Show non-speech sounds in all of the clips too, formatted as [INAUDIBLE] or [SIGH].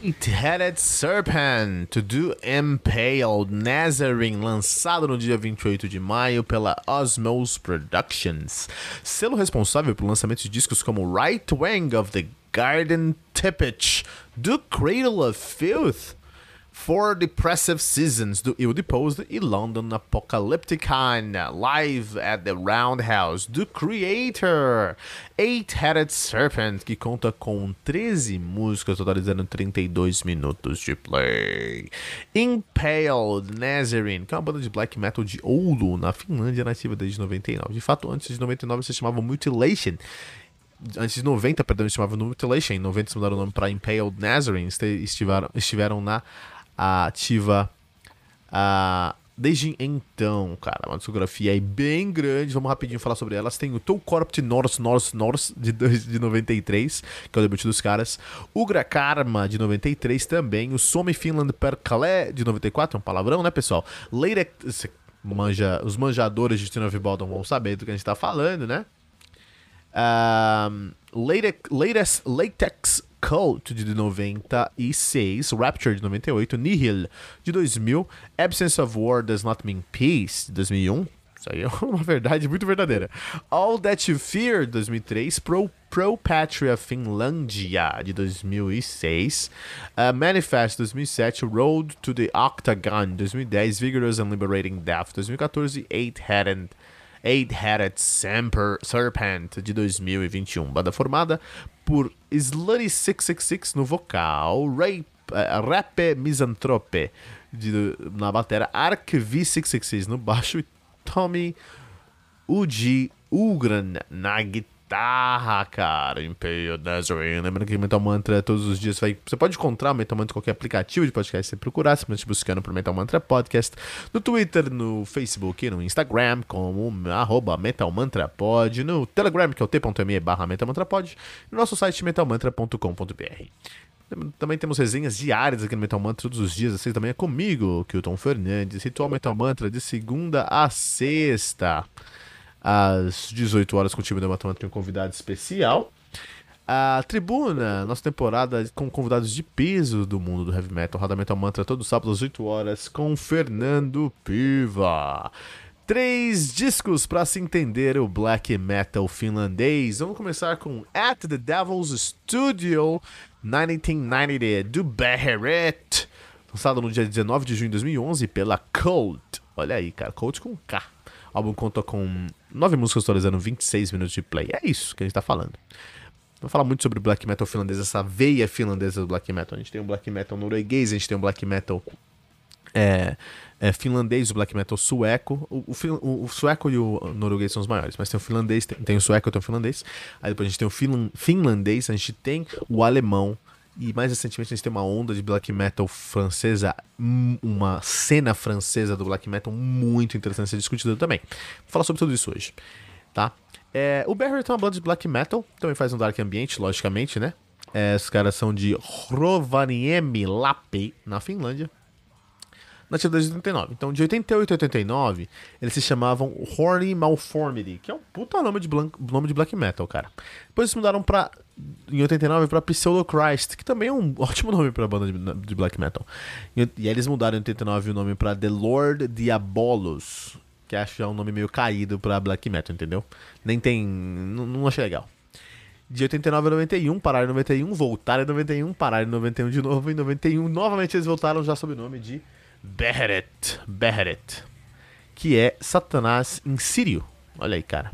Eight-Headed Serpent to Do Impaled Nazarene, lançado no dia 28 de maio pela Osmos Productions. Selo responsável pelo lançamento de discos como Right Wing of the Garden Tippage, Do Cradle of Filth, Four Depressive Seasons do Ill Deposed e London Apocalypticon, Live at the Roundhouse do Creator, Eight-Headed Serpent, que conta com 13 músicas, totalizando 32 minutos de play. Impaled Nazarene, que é uma banda de black metal de Oulu, na Finlândia, nativa desde 99. De fato, antes de 99 se chamava Mutilation antes de 90, perdão, se chamava Mutilation. Em 90 se mudaram o nome para Impaled Nazarene. Estiveram, estiveram na ativa desde então, cara. Uma discografia aí bem grande. Vamos rapidinho falar sobre elas. Tem o Toe Corrupt North North North de, de 93, que é o debut dos caras. Ugra Karma de 93 também. O Some Finland Per Calais de 94, é um palavrão, né, pessoal? Latex. Manja, os manjadores de Tina Baldon vão saber do que a gente tá falando, né? Latex, latex Cult de 96, Rapture de 98, Nihil de 2000, Absence of War Does Not Mean Peace de 2001. Isso aí é [LAUGHS] uma verdade muito verdadeira. All That You Fear de 2003, Pro, Pro Patria Finlandia de 2006, uh, Manifest 2007, Road to the Octagon 2010, Vigorous and Liberating Death 2014, Eight-Headed Eight-Headed Serpent de 2021. Banda formada por Slutty 666 no vocal, Rape, uh, Rap Misanthrope de, na batera, Arc V666 no baixo e Tommy Uji Ugran na guitarra guitarra, cara. Imperial Nazarene. Lembrando que Metal Mantra todos os dias vai. Você pode encontrar o Metal Mantra em qualquer aplicativo de podcast você procurar, simplesmente buscando por Metal Mantra Podcast. No Twitter, no Facebook, no Instagram, como arroba Metal Mantra Pod. No Telegram, que é o t.me barra Metal Mantra Pod. E no nosso site metalmantra.com.br. Também temos resenhas diárias aqui no Metal Mantra todos os dias. Assim também é comigo, Kilton Fernandes. Ritual Metal Mantra de segunda a sexta às 18 horas com o time da Matamata tem um convidado especial. A Tribuna, nossa temporada com convidados de peso do mundo do heavy metal, Roda Metal Mantra, todo sábado às 8 horas com Fernando Piva. Três discos para se entender o black metal finlandês. Vamos começar com At the Devil's Studio 1990 do Beheret, lançado no dia 19 de junho de 2011 pela Cult. Olha aí, cara, Cult com K. O álbum conta com nove músicas totalizando 26 minutos de play. É isso que a gente tá falando. Vou falar muito sobre black metal finlandês, essa veia finlandesa do black metal. A gente tem um black metal norueguês, a gente tem um black metal é, é, finlandês, o black metal sueco. O, o, o, sueco e o norueguês são os maiores, mas tem o finlandês, tem, tem o sueco tem o finlandês. Aí depois a gente tem o fin, finlandês, a gente tem o alemão, e mais recentemente a gente tem uma onda de black metal francesa, uma cena francesa do black metal muito interessante a ser discutida também. Vou falar sobre tudo isso hoje, tá? É, o Barrier é uma banda de black metal, também faz um dark ambiente, logicamente, né? É, os caras são de Rovaniemi Lappi, na Finlândia nativa desde 89. Então, de 88 a 89, eles se chamavam Horny Malformity, que é um puta nome de, nome de black metal, cara. Depois eles mudaram pra, em 89 pra Pseudo Christ, que também é um [LAUGHS] ótimo nome pra banda de, de black metal. E, e, aí eles mudaram em 89 o nome pra The Lord Diabolos, que acho que é um nome meio caído pra black metal, entendeu? Nem tem. Não, não achei legal. De 89 a 91, pararam em 91, voltaram em 91, pararam em 91 de novo, em 91 novamente eles voltaram já sob o nome de Beheret, Beheret, que é Satanás em Sírio. Olha aí, cara.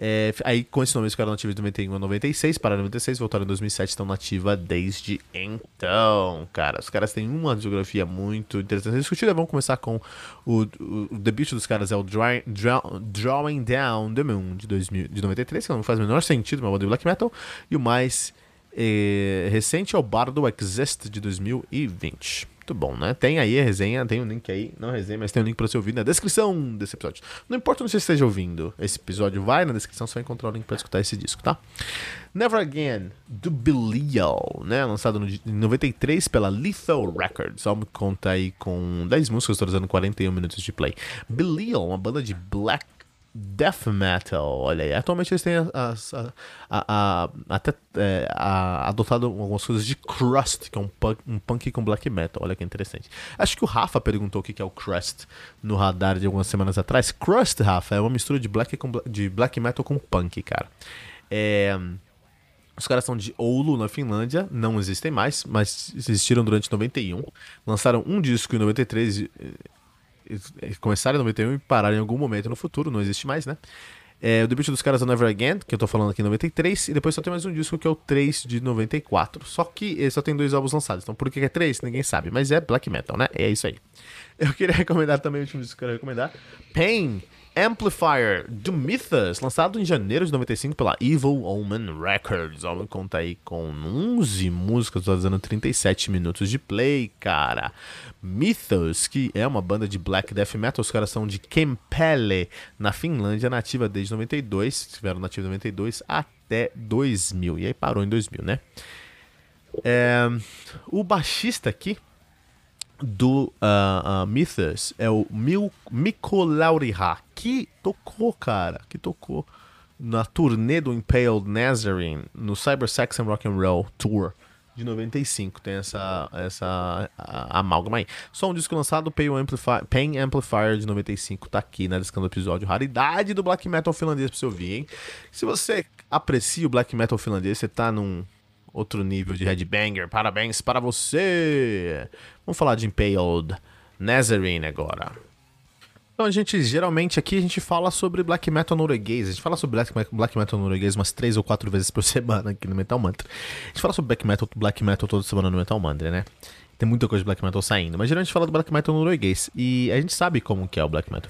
É, aí, com esse nome, eles ficaram nativos de 91 a 96, pararam em 96, voltaram em 2007, estão nativa desde então, cara. Os caras têm uma geografia muito interessante discutida. Vamos começar com o, o, o debut dos caras, é o Dry, Draw, Drawing Down the Moon, de, 2000, de 93, que não faz o menor sentido, banda de black metal. E o mais E, recente é o Bardo Exist de 2020. Muito bom, né? Tem aí a resenha, tem o um link aí, não resenha, mas tem o um link para você ouvir na descrição desse episódio. Não importa onde você esteja ouvindo esse episódio, vai na descrição, você vai encontrar o link para escutar esse disco, tá? Never Again, do Belial, né? Lançado em 93 pela Lethal Records. O álbum conta aí com 10 músicas, totalizando 41 minutos de play. Belial, uma banda de black death metal. Olha aí, atualmente eles têm a, a, a, até é, adotado algumas coisas de crust, que é um punk, um punk com black metal. Olha que interessante. Acho que o Rafa perguntou o que é o crust no radar de algumas semanas atrás. Crust, Rafa, é uma mistura de black, com, de black metal com punk, cara. É. Os caras são de Oulu, na Finlândia, não existem mais, mas existiram durante 91. Lançaram um disco em 93 começaram em 91 e pararam em algum momento no futuro, não existe mais, né? É, o debut dos caras é Never Again, que eu tô falando aqui em 93, e depois só tem mais um disco que é o 3 de 94. Só que ele só tem dois álbuns lançados. Então por que é 3? Ninguém sabe. Mas é black metal, né? É isso aí. Eu queria [LAUGHS] recomendar também o último disco que eu quero recomendar: Pain Amplifier do Mythos, lançado em janeiro de 95 pela Evil Omen Records. O álbum conta aí com 11 músicas, fazendo 37 minutos de play, cara. Mythos, que é uma banda de black death metal, os caras são de Kempele, na Finlândia, nativa desde 92, estiveram nativa de 92 até 2000, e aí parou em 2000, né? É, o baixista aqui do uh, uh, Mythos é o Mil Lauriha, que tocou, cara, que tocou na turnê do Impaled Nazarene no Cyber Sex and Rock and Roll Tour de 95. Tem essa, essa amálgama aí. Só um disco lançado, Pain Amplifier, Pain Amplifier de 95, tá aqui na descrição do episódio. Raridade do black metal finlandês pra você ouvir, hein? Se você aprecia o black metal finlandês, você tá num outro nível de headbanger. Parabéns para você! Vamos falar de Impaled Nazarene agora. Então, a gente geralmente aqui a gente fala sobre black metal norueguês. A gente fala sobre black, black metal norueguês umas três ou quatro vezes por [LAUGHS] semana aqui no Metal Mantra. A gente fala sobre black metal, black metal toda semana no Metal Mantra, né? Tem muita coisa de black metal saindo, mas geralmente fala do black metal norueguês. E a gente sabe como que é o black metal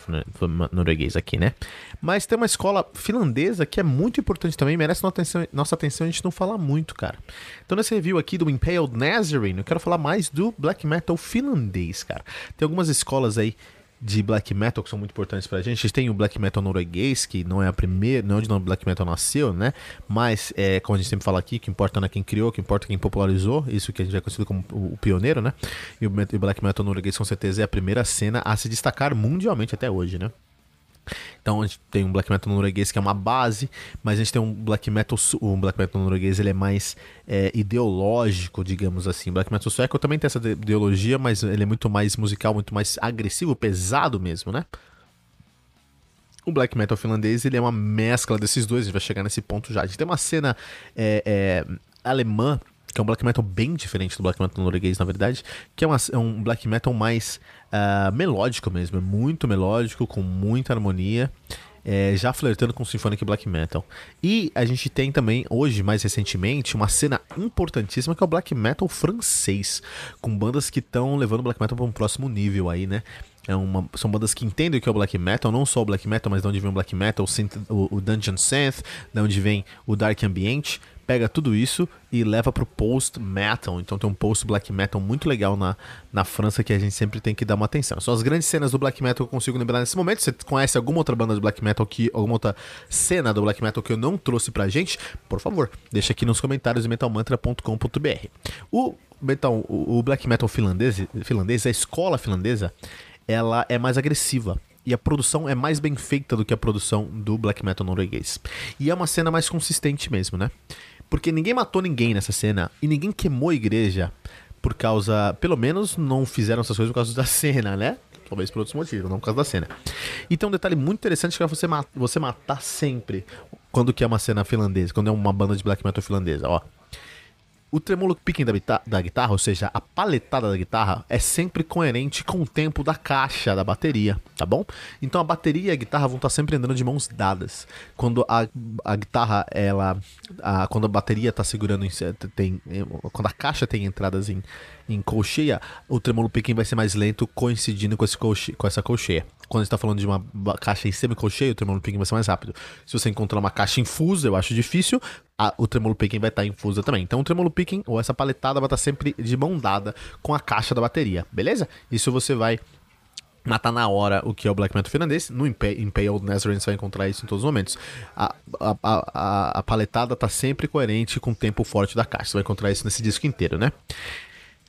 norueguês aqui, né? Mas tem uma escola finlandesa que é muito importante também, merece nossa atenção, nossa atenção a gente não fala muito, cara. Então nesse review aqui do Impaled Nazarene, eu quero falar mais do black metal finlandês, cara. Tem algumas escolas aí de black metal que são muito importantes pra gente. A gente tem o black metal norueguês, que não é a primeira, não é onde o black metal nasceu, né? Mas, é, como a gente sempre fala aqui, que importa não é quem criou, que importa é quem popularizou, isso que a gente é conhecido como o, pioneiro, né? E o black metal norueguês com certeza é a primeira cena a se destacar mundialmente até hoje, né? Então a gente tem um black metal norueguês que é uma base, mas a gente tem um black metal, um black metal norueguês ele é mais é, ideológico, digamos assim. Black metal sueco também tem essa ideologia, mas ele é muito mais musical, muito mais agressivo, pesado mesmo, né? O black metal finlandês ele é uma mescla desses dois, a gente vai chegar nesse ponto já. A gente tem uma cena é, é, alemã que é um black metal bem diferente do black metal norueguês, na verdade, que é, uma, é um black metal mais uh, melódico mesmo, é muito melódico, com muita harmonia. É, já flertando com o Symphonic Black Metal. E a gente tem também, hoje, mais recentemente, uma cena importantíssima que é o Black Metal francês, com bandas que estão levando o Black Metal para um próximo nível aí, né? É uma, são bandas que entendem o que é o black metal, não só o black metal, mas de onde vem o black metal, o, o dungeon synth, de onde vem o dark ambient, pega tudo isso e leva pro post metal. Então tem um post black metal muito legal na, na França que a gente sempre tem que dar uma atenção. São as grandes cenas do black metal que eu consigo lembrar nesse momento. Você conhece alguma outra banda de black metal que alguma outra cena do black metal que eu não trouxe pra gente? Por favor, deixa aqui nos comentários em metalmantra.com.br. O metal, o black metal finlandês, finlandês, a escola finlandesa, ela é mais agressiva e a produção é mais bem feita do que a produção do black metal norueguês. E é uma cena mais consistente mesmo, né? Porque ninguém matou ninguém nessa cena e ninguém queimou a igreja por causa. Pelo menos não fizeram essas coisas por causa da cena, né? Talvez por outros motivos, não por causa da cena. E tem um detalhe muito interessante que é você, mat você matar sempre quando que é uma cena finlandesa, quando é uma banda de black metal finlandesa, ó. O tremolo picking da, da, guitarra, ou seja, a paletada da guitarra, é sempre coerente com o tempo da caixa da bateria, tá bom? Então a bateria e a guitarra vão estar sempre andando de mãos dadas. Quando a, a guitarra, ela. A, quando a bateria está segurando em, tem, Quando a caixa tem entradas em, em colcheia, o tremolo picking vai ser mais lento, coincidindo com, esse colche, com essa colcheia. Quando a gente está falando de uma caixa em semi-colcheia, o tremolo picking vai ser mais rápido. Se você encontrar uma caixa infusa, eu acho difícil a, o tremolo picking vai estar infusa também. Então o tremolo picking ou essa paletada vai estar sempre de mão dada com a caixa da bateria, beleza? Isso você vai matar na hora o que é o black metal finlandês. No Impaled Nazarene você vai encontrar isso em todos os momentos. A, a, a, a paletada tá sempre coerente com o tempo forte da caixa. Você vai encontrar isso nesse disco inteiro, né?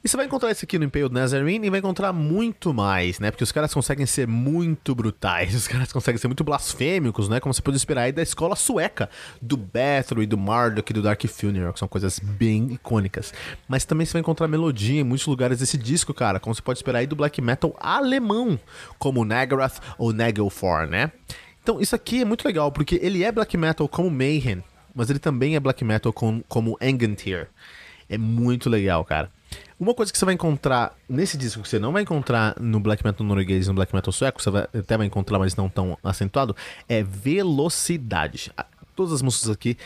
E você vai encontrar isso aqui no Impaled Nazarene e vai encontrar muito mais, né? Porque os caras conseguem ser muito brutais, [LAUGHS] os caras conseguem ser muito blasfêmicos, né? Como você pode esperar aí da escola sueca, do Bathory, do Marduk e do Dark Funeral, que são coisas bem icônicas. Mas também você vai encontrar melodia em muitos lugares desse disco, cara, como você pode esperar aí do black metal alemão, como Nagaroth ou Nagelfar, né? Então isso aqui é muito legal, porque ele é black metal como Mayhem, mas ele também é black metal com, como Engantyr. É muito legal, cara. Uma coisa que você vai encontrar nesse disco que você não vai encontrar no black metal norueguês e no black metal sueco, você vai, até vai encontrar, mas não tão acentuado, é velocidade. Todas as músicas aqui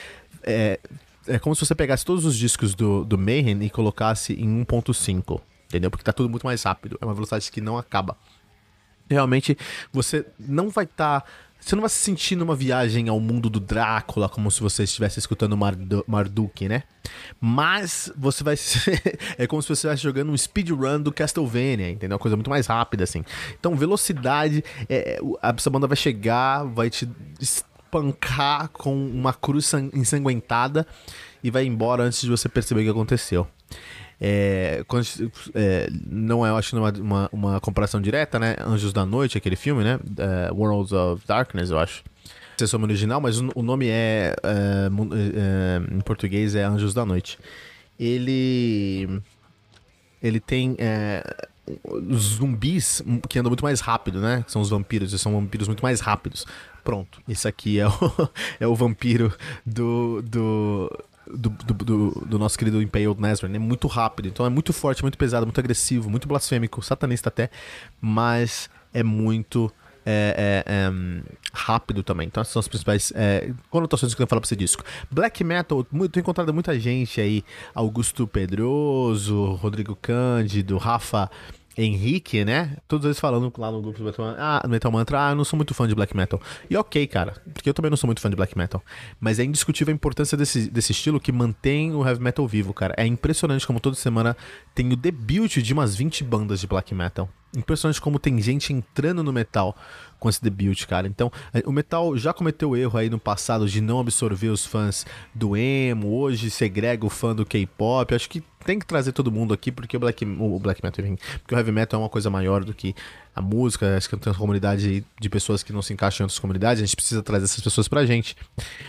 é, é como se você pegasse todos os discos do, do Mayhem e colocasse em 1.5, entendeu? Porque tá tudo muito mais rápido. É uma velocidade que não acaba. Realmente, você não vai estar. Tá você não vai se sentir numa viagem ao mundo do Drácula, como se você estivesse escutando Mardu Marduk, né? Mas você vai [LAUGHS] é como se você estivesse jogando um speedrun do Castlevania, entendeu? Uma coisa muito mais rápida, assim. Então, velocidade. É, essa banda vai chegar, vai te espancar com uma cruz ensanguentada e vai embora antes de você perceber o que aconteceu. É, quando, é, não é, eu acho, uma, uma, uma, comparação direta, né? Anjos da Noite, aquele filme, né? Uh, Worlds of Darkness, eu acho. Não sei original, mas o, o nome é, é, é, Em português é Anjos da Noite. Ele. Ele tem. É, zumbis que andam muito mais rápido, né? São os vampiros, eles são vampiros muito mais rápidos. Pronto, isso aqui é o, [LAUGHS] é o vampiro do, do, do, do, do, do, nosso querido Impaled Nazarene. É muito rápido, então é muito forte, muito pesado, muito agressivo, muito blasfêmico, satanista até, mas é muito é, é, é, rápido também. Então, essas são as principais é, conotações que eu falar pra esse disco. Black Metal, muito, tenho encontrado muita gente aí. Augusto Pedroso, Rodrigo Cândido, Rafa Henrique, né? Todos eles falando lá no grupo do Metal, ah, Metal Mantra, ah, eu não sou muito fã de black metal. E ok, cara, porque eu também não sou muito fã de black metal. Mas é indiscutível a importância desse, desse estilo que mantém o heavy metal vivo, cara. É impressionante como toda semana tem o debut de umas 20 bandas de black metal. Impressionante como tem gente entrando no metal com esse debut, cara. Então, é, o metal já cometeu o erro aí no passado de não absorver os fãs do emo, hoje segrega o fã do K-pop. Acho que tem que trazer todo mundo aqui porque o black, o black metal, enfim, porque o heavy metal é uma coisa maior do que a música. Acho que tem uma comunidade de pessoas que não se encaixam em outras comunidades. A gente precisa trazer essas pessoas pra gente.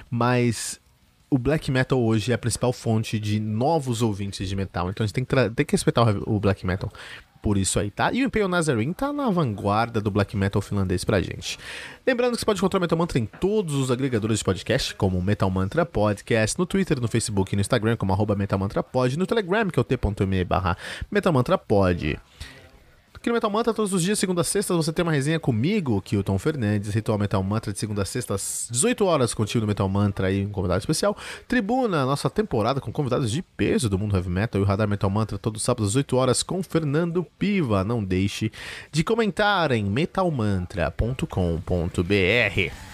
Mas o black metal hoje é a principal fonte de novos ouvintes de metal. Então a gente tem que, tem que respeitar o black metal por isso aí, tá? E o Imperial Nazarene tá na vanguarda do black metal finlandês pra gente. Lembrando que você pode encontrar o Metal Mantra em todos os agregadores de podcast, como Metal Mantra Podcast, no Twitter, no Facebook e no Instagram, como arroba Metal Mantra Pod, no Telegram, que é o t.me barra Metal Mantra Pod. Aqui no Metal Mantra, todos os dias, segunda a sexta, você tem uma resenha comigo, Kilton Fernandes, Ritual Metal Mantra de segunda a sexta, às 18 horas, contigo no Metal Mantra e um convidado especial. Tribuna, nossa temporada com convidados de peso do mundo heavy metal e o Radar Metal Mantra, todos os sábados às 18 horas, com Fernando Piva. Não deixe de comentar em metalmantra.com.br.